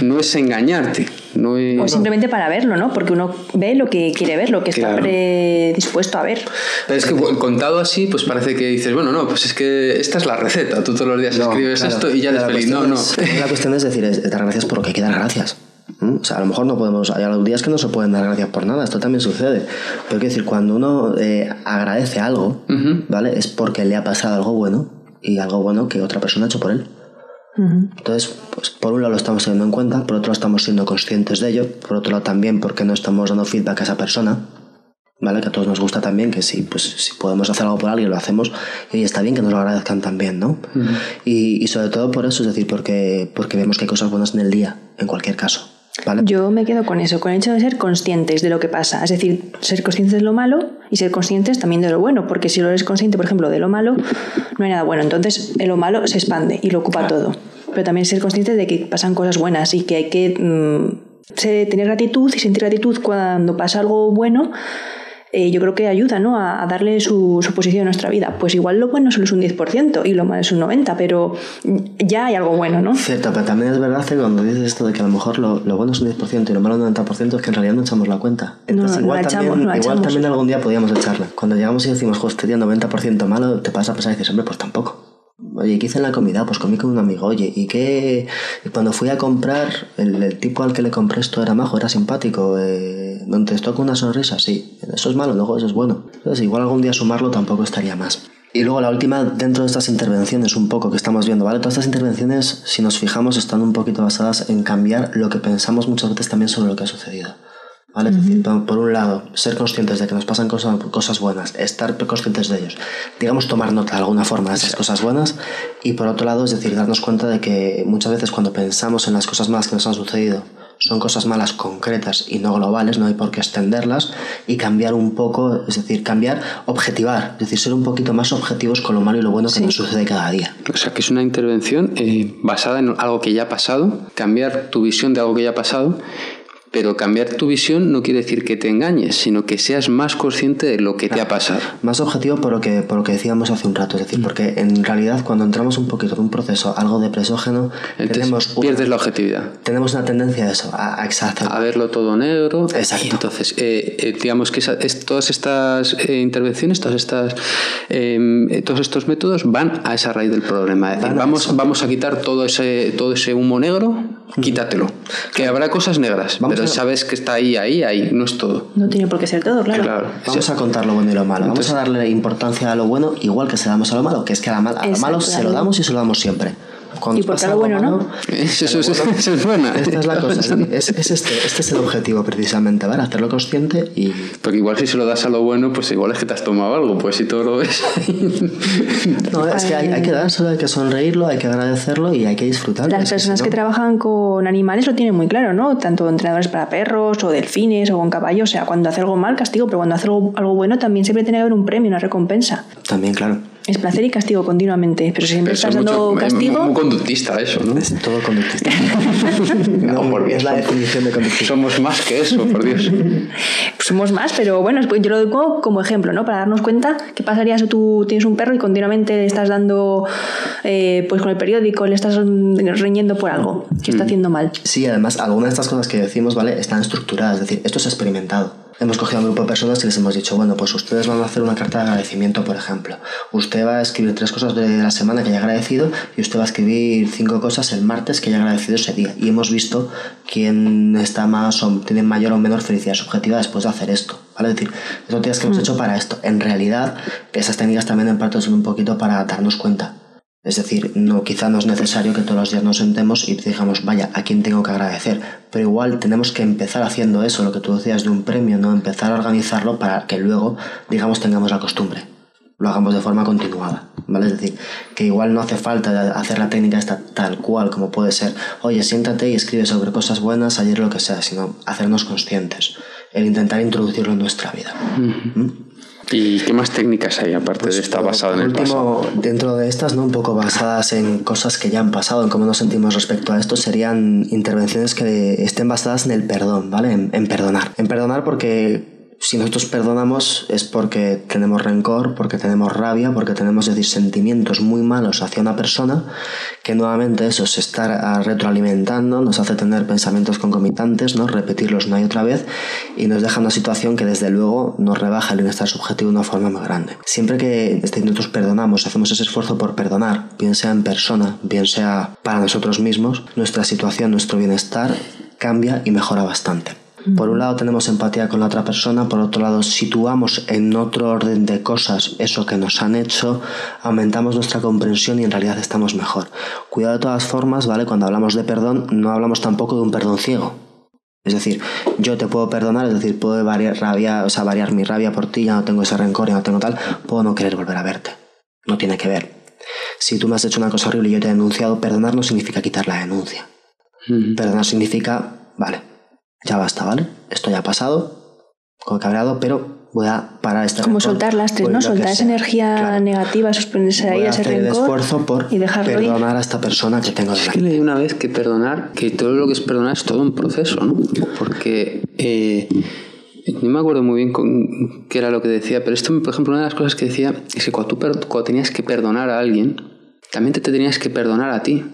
No es engañarte. No O simplemente para verlo, ¿no? Porque uno ve lo que quiere ver, lo que está predispuesto a ver. Pero es que contado así, pues parece que dices, bueno, no, pues es que esta es la receta. Tú todos los días escribes esto y ya eres feliz. No, no. La cuestión es decir, es dar gracias por lo que hay que dar gracias. ¿Mm? O sea, a lo mejor no podemos, hay algunos días que no se pueden dar gracias por nada, esto también sucede. Pero quiero decir, cuando uno eh, agradece algo, ¿vale? Es porque le ha pasado algo bueno y algo bueno que otra persona ha hecho por él. Entonces, pues por un lado lo estamos teniendo en cuenta, por otro lado estamos siendo conscientes de ello, por otro lado también porque no estamos dando feedback a esa persona, ¿vale? Que a todos nos gusta también, que si, pues, si podemos hacer algo por alguien, lo hacemos, y está bien que nos lo agradezcan también, ¿no? y, y, sobre todo por eso, es decir, porque, porque vemos que hay cosas buenas en el día, en cualquier caso. ¿Vale? Yo me quedo con eso, con el hecho de ser conscientes de lo que pasa. Es decir, ser conscientes de lo malo y ser conscientes también de lo bueno, porque si lo eres consciente, por ejemplo, de lo malo, no hay nada bueno. Entonces, lo malo se expande y lo ocupa todo. Pero también ser conscientes de que pasan cosas buenas y que hay que mm, tener gratitud y sentir gratitud cuando pasa algo bueno eh, yo creo que ayuda ¿no? a, darle su, su, posición a nuestra vida. Pues igual lo bueno solo es un 10% y lo malo es un 90%, pero ya hay algo bueno, ¿no? Cierto, pero también es verdad que cuando dices esto de que a lo mejor lo, lo bueno es un 10% y lo malo un 90% es que en realidad no echamos la cuenta. Entonces, igual, también, igual también algún día podríamos echarla. Cuando llegamos y decimos, joder, estoy 90% malo, te pasa a pensar y dices, hombre, pues tampoco. Oye, ¿qué hice en la comida? Pues comí con un amigo. Oye, ¿y qué? Y cuando fui a comprar, el, tipo al que le compré esto era majo, era simpático. Eh, me contestó con una sonrisa, sí. Eso es malo, luego eso es bueno. Entonces, igual algún día sumarlo tampoco estaría más. Y luego la última, dentro de estas intervenciones, un poco que estamos viendo, ¿vale? Todas estas intervenciones, si nos fijamos, están un poquito basadas en cambiar lo que pensamos muchas veces también sobre lo que ha sucedido. ¿Vale? Es decir, por un lado, ser conscientes de que nos pasan cosas, cosas buenas, estar conscientes de ellos, digamos, tomar nota de alguna forma de esas cosas buenas, y por otro lado, es decir, darnos cuenta de que muchas veces cuando pensamos en las cosas malas que nos han sucedido, son cosas malas concretas y no globales, no hay por qué extenderlas, y cambiar un poco, es decir, cambiar, objetivar, es decir, ser un poquito más objetivos con lo malo y lo bueno que nos sucede cada día. O sea, que es una intervención eh, basada en algo que ya ha pasado, cambiar tu visión de algo que ya ha pasado pero cambiar tu visión no quiere decir que te engañes, sino que seas más consciente de lo que te ha pasado. Más objetivo por lo, que, por lo que decíamos hace un rato, es decir, porque en realidad cuando entramos un poquito en un proceso algo depresógeno, tenemos pierdes la objetividad. Tenemos una tendencia a eso, a, a A verlo todo negro. Exacto. entonces, eh, eh, digamos que todas estas eh, intervenciones, todas estas, em, todos estos métodos van a esa raíz del problema. Es decir, vamos, vamos a quitar todo ese, todo ese humo negro, quítatelo. Que habrá cosas negras, pero sabes que está ahí, ahí, ahí, no es todo. No tiene por qué ser todo, claro. Vamos a contar lo bueno y lo malo. Vamos a darle importancia a lo bueno igual que se damos a lo malo, que es que a, lo malo se lo damos y se lo damos siempre y por lo bueno, ¿no? Eso, es buena. Esta es la cosa. Es, este, este es el objetivo precisamente, ¿vale? Hacerlo consciente y... Porque igual si se lo das a lo bueno, pues igual es que te has tomado algo, pues si todo lo ves... no, es que hay, hay que dárselo, hay que sonreírlo, hay que agradecerlo y hay que disfrutarlo. Las personas que, trabajan con animales lo tienen muy claro, ¿no? Tanto entrenadores para perros o delfines o con caballos, o sea, cuando hace algo mal, castigo, pero cuando hace algo, algo bueno también siempre tiene que haber un premio, una recompensa. También, claro. Es placer y castigo continuamente, pero si siempre estás dando castigo. Muy conductista eso, ¿no? Es todo conductista. no, por Dios. Es la definición de conductista. Somos más que eso, por Dios. Somos más, pero bueno, yo lo digo como ejemplo, ¿no? Para darnos cuenta qué pasaría si tú tienes un perro y continuamente le estás dando, eh, pues con el periódico, le estás reñendo por algo que está mm. haciendo mal. Sí, además, algunas de estas cosas que decimos, ¿vale? Están estructuradas, es decir, esto es experimentado hemos cogido a un grupo de personas y les hemos dicho, bueno, pues ustedes van a hacer una carta de agradecimiento, por ejemplo. Usted va a escribir tres cosas de la semana que haya agradecido y usted va a escribir cinco cosas el martes que haya agradecido ese día. Y hemos visto quién está más o tiene mayor o menor felicidad subjetiva después de hacer esto. ¿Vale? Es decir, son días que hemos mm. hecho para esto. En realidad, esas técnicas también en parte son un poquito para darnos cuenta es decir, no, quizá no es necesario que todos los días nos sentemos y digamos, vaya, ¿a quién tengo que agradecer? Pero igual tenemos que empezar haciendo eso, lo que tú decías de un premio, ¿no? Empezar a organizarlo para que luego, digamos, tengamos la costumbre. Lo hagamos de forma continuada, ¿vale? Es decir, que igual no hace falta hacer la técnica esta tal cual como puede ser, oye, siéntate y escribe sobre cosas buenas, ayer lo que sea, sino hacernos conscientes, el intentar introducirlo en nuestra vida. ¿Y qué más técnicas hay aparte de pues, esta basada en el último, Dentro de estas, ¿no? un poco basadas en cosas que ya han pasado, en cómo nos sentimos respecto a esto, serían intervenciones que estén basadas en el perdón, ¿vale? en perdonar. En perdonar porque si nosotros perdonamos es porque tenemos rencor, porque tenemos rabia, porque tenemos decir, sentimientos muy malos hacia una persona, que nuevamente eso se está retroalimentando, nos hace tener pensamientos concomitantes, ¿no? repetirlos una y otra vez, y nos deja una situación que desde luego nos rebaja el bienestar subjetivo de una forma muy grande. Siempre que este, nosotros perdonamos, hacemos ese esfuerzo por perdonar, bien sea en persona, bien sea para nosotros mismos, nuestra situación, nuestro bienestar cambia y mejora bastante. Por un lado tenemos empatía con la otra persona, por otro lado situamos en otro orden de cosas eso que nos han hecho, aumentamos nuestra comprensión y en realidad estamos mejor. Cuidado de todas formas, ¿vale? Cuando hablamos de perdón no hablamos tampoco de un perdón ciego. Es decir, yo te puedo perdonar, es decir, puedo variar, rabia, o sea, variar mi rabia por ti, ya no tengo ese rencor, ya no tengo tal, puedo no querer volver a verte. No tiene que ver. Si tú me has hecho una cosa horrible y yo te he denunciado, perdonar no significa quitar la denuncia. Perdonar significa, vale, ya basta, ¿vale? Esto ya ha pasado, con cabreado, pero voy a parar esta Como soltar lastres, ¿no? Soltar esa energía negativa, suspenderse ahí, ese hacer el rencor. esfuerzo por y dejarlo ir. perdonar a esta persona que tengo Es delante. que leí una vez que perdonar, que todo lo que es perdonar es todo un proceso, ¿no? Porque eh, no me acuerdo muy bien con, qué era lo que decía, pero esto, por ejemplo, una de las cosas que decía es que cuando tú cuando tenías que perdonar a alguien, también te tenías que perdonar a ti,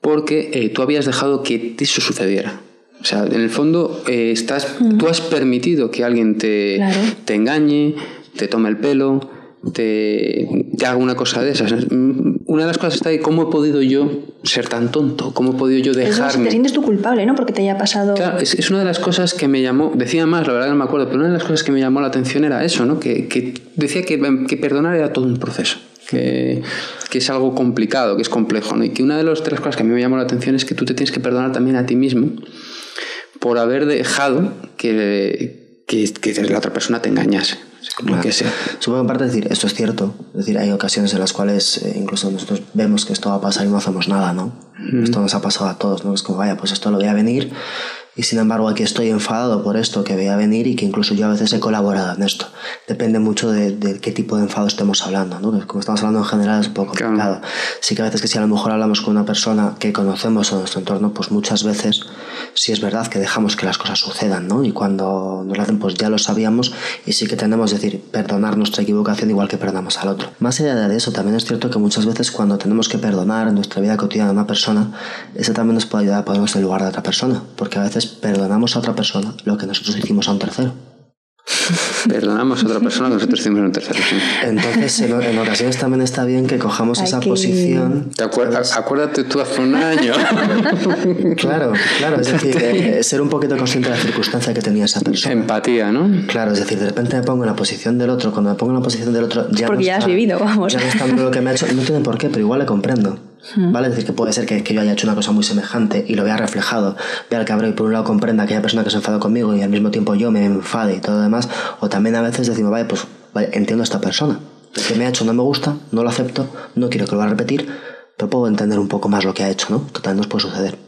porque eh, tú habías dejado que eso sucediera. O sea, en el fondo, eh, estás, tú has permitido que alguien te, Claro. te engañe, te tome el pelo, te, te haga una cosa de esas. Una de las cosas está ahí, ¿cómo he podido yo ser tan tonto? ¿Cómo he podido yo Eso si dejarme? te sientes tú culpable, ¿no? Porque te haya pasado. Claro, es, es una de las cosas que me llamó, decía más, la verdad no me acuerdo, pero una de las cosas que me llamó la atención era eso, ¿no? Que, que decía que, que perdonar era todo un proceso, que, que es algo complicado, que es complejo, ¿no? Y que una de, las cosas que a mí me llamó la atención es que tú te tienes que perdonar también a ti mismo por haber dejado que, que, que la otra persona te engañase, o sea, como que sea. Supongo en parte decir, esto es cierto. Es decir, hay ocasiones en las cuales eh, incluso nosotros vemos que esto va a pasar y no hacemos nada, ¿no? Esto nos ha pasado a todos, ¿no? Es como, vaya, pues esto lo voy a venir y sin embargo aquí estoy enfadado por esto que voy a venir y que incluso yo a veces he colaborado en esto. Depende mucho de, de qué tipo de enfado estemos hablando, ¿no? Como estamos hablando en general es un poco Claro. complicado. Sí que a veces que si a lo mejor hablamos con una persona que conocemos en nuestro entorno, pues muchas veces sí es verdad que dejamos que las cosas sucedan, ¿no? Y cuando nos lo hacen, pues ya lo sabíamos y sí que tenemos, es decir, perdonar nuestra equivocación igual que perdonamos al otro. Más allá de eso, también es cierto que muchas veces cuando tenemos que perdonar en nuestra vida cotidiana a una persona, eso también nos puede ayudar a ponernos en el lugar de otra persona, porque a veces perdonamos a otra persona lo que nosotros hicimos a un tercero. Perdonamos a otra persona que nosotros hicimos en un tercero. sí. Entonces, en, en ocasiones también está bien que cojamos esa que- posición. ¿Te acuerdas? Acuérdate tú hace un año. Claro, claro, es decir, eh, ser un poquito consciente de la circunstancia que tenía esa persona. Empatía, ¿no? Claro, es decir, de repente me pongo en la posición del otro, cuando me pongo en la posición del otro, ya Porque no ya has está- vivido, vamos. Ya no está lo que me ha hecho, no tiene por qué, pero igual le comprendo. ¿Vale? Es decir, que puede ser que, que yo haya hecho una cosa muy semejante y lo vea reflejado, vea el cabrón y por un lado comprenda a aquella persona que se enfadó conmigo y al mismo tiempo yo me enfade y todo lo demás, o también a veces decimos, vaya, pues vaya, entiendo a esta persona. Lo que me ha hecho no me gusta, no lo acepto, no quiero que lo vaya a repetir, pero puedo entender un poco más lo que ha hecho, ¿no? Total, nos puede suceder.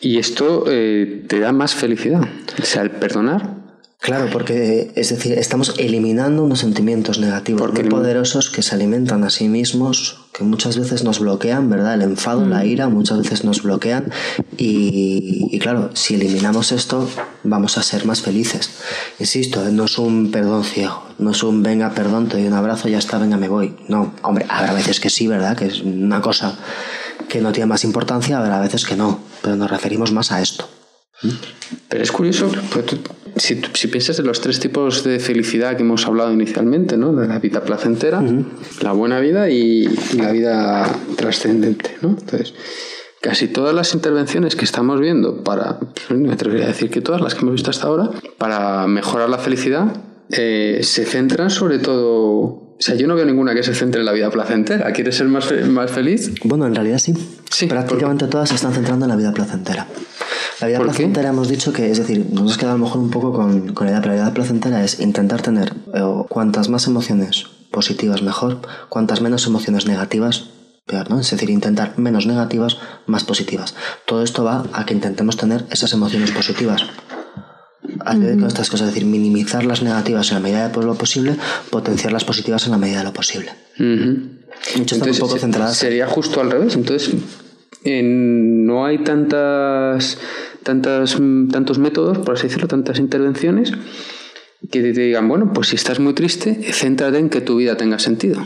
Y esto eh, te da más felicidad. O sea, el perdonar. Claro, porque es decir, estamos eliminando unos sentimientos negativos Porque muy poderosos que se alimentan a sí mismos, que muchas veces nos bloquean, ¿verdad? El enfado, la ira, muchas veces nos bloquean y, y claro, si eliminamos esto, vamos a ser más felices. Insisto, no es un perdón ciego, no es un venga, perdón, te doy un abrazo, ya está, venga, me voy. No, hombre, habrá veces que sí, ¿verdad? Que es una cosa que no tiene más importancia, habrá veces que no, pero nos referimos más a esto. Pero es curioso, pues tú- si, piensas en los tres tipos de felicidad que hemos hablado inicialmente, ¿no? De la vida placentera, la buena vida y, y la vida trascendente, ¿no? Entonces, casi todas las intervenciones que estamos viendo para, me atrevería a decir que todas las que hemos visto hasta ahora, para mejorar la felicidad, eh, se centran sobre todo... O sea, yo no veo ninguna que se centre en la vida placentera. ¿Quieres ser más, fe- más feliz? Bueno, en realidad sí. Sí, Prácticamente todas se están centrando en la vida placentera. La vida placentera hemos dicho que, es decir, nos hemos quedado a lo mejor un poco con, con la idea, pero la vida placentera es intentar tener eh, cuantas más emociones positivas mejor, cuantas menos emociones negativas peor, ¿no? Es decir, intentar menos negativas, más positivas. Todo esto va a que intentemos tener esas emociones positivas. Hacer con estas cosas, es decir, minimizar las negativas en la medida de lo posible, potenciar las positivas en la medida de lo posible. Ujú. Muchas están un poco se- centradas Sería justo al revés. Entonces, en- no hay tantas, tantas, mm, tantos métodos, por así decirlo, tantas intervenciones que te digan, bueno, pues si estás muy triste, céntrate en que tu vida tenga sentido.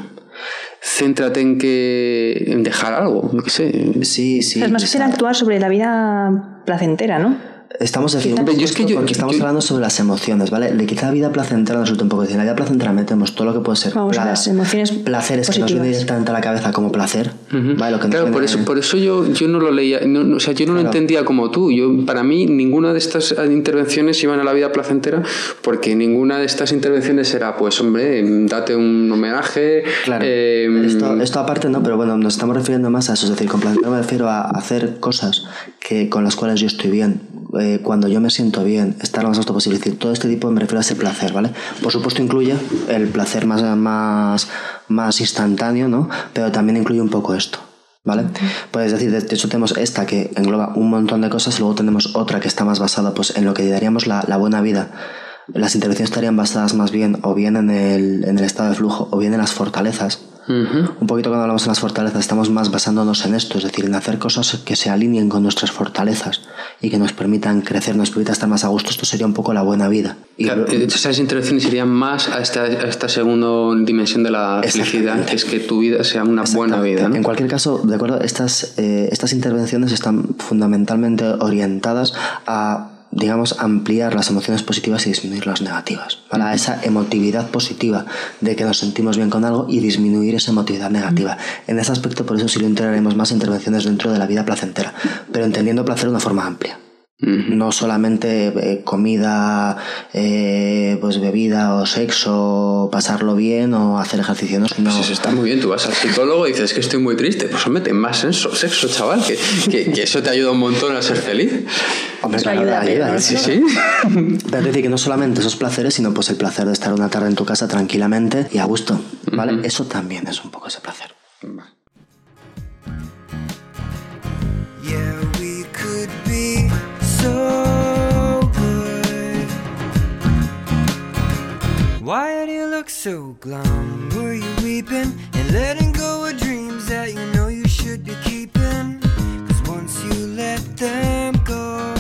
Céntrate en que en dejar algo, qué sé. Sí, sí. O sea, es más fácil actuar sobre la vida placentera, ¿no? Estamos definiendo yo es que yo- porque yo- estamos yo- hablando sobre las emociones, ¿vale? De quizá vida placentera nos resulta un poco decir, en la vida placentera metemos todo lo que puede ser Vamos a las emociones placeres que nos viene positivas. directamente a la cabeza como placer. ¿vale? Lo que Claro, por eso, por eso yo, yo no lo leía, no, no, o sea, yo no lo entendía como tú. Yo, para mí, ninguna de estas intervenciones iban a la vida placentera, porque ninguna de estas intervenciones era, pues, hombre, date un homenaje. Claro. eh, esto, esto aparte no, pero bueno, nos estamos refiriendo más a eso. Es decir, con placer me refiero a hacer cosas que, con las cuales yo estoy bien. Eh, cuando yo me siento bien, estar lo más alto posible. Es decir, todo este tipo me refiero a ese placer, ¿vale? Por supuesto incluye el placer más, más, más instantáneo, ¿no? Pero también incluye un poco esto. ¿Vale? Puedes decir, de hecho tenemos esta que engloba un montón de cosas, luego tenemos otra que está más basada pues, en lo que daríamos la, la buena vida las intervenciones estarían basadas más bien o bien en el, en el estado de flujo o bien en las fortalezas. Un poquito cuando hablamos de las fortalezas estamos más basándonos en esto, es decir, en hacer cosas que se alineen con nuestras fortalezas y que nos permitan crecer, nos permitan estar más a gusto. Esto sería un poco la buena vida. Y esas intervenciones irían más a esta, a esta segunda dimensión de la felicidad, que es que tu vida sea una buena vida. En cualquier caso, de acuerdo, estas, eh, estas intervenciones están fundamentalmente orientadas a digamos, ampliar las emociones positivas y disminuir las negativas. Para esa emotividad positiva de que nos sentimos bien con algo y disminuir esa emotividad negativa. En ese aspecto, por eso sí lo integraremos más intervenciones dentro de la vida placentera, pero entendiendo placer de una forma amplia. No solamente eh, comida, eh, pues bebida o sexo, pasarlo bien o hacer ejercicio. No, no. Pues está muy bien. Tú vas al psicólogo y dices que estoy muy triste. Pues mete más sexo, sexo chaval, que, que, eso te ayuda un montón a ser feliz. Hombre, claro, ayuda, ayuda, sí, sí. Pero es decir, que no solamente esos placeres, sino pues el placer de estar una tarde en tu casa tranquilamente y a gusto. ¿Vale? Eso también es un poco ese placer. Why do you look so glum? Were you weeping and letting go of dreams that you know you should be keeping? Cause once you let them go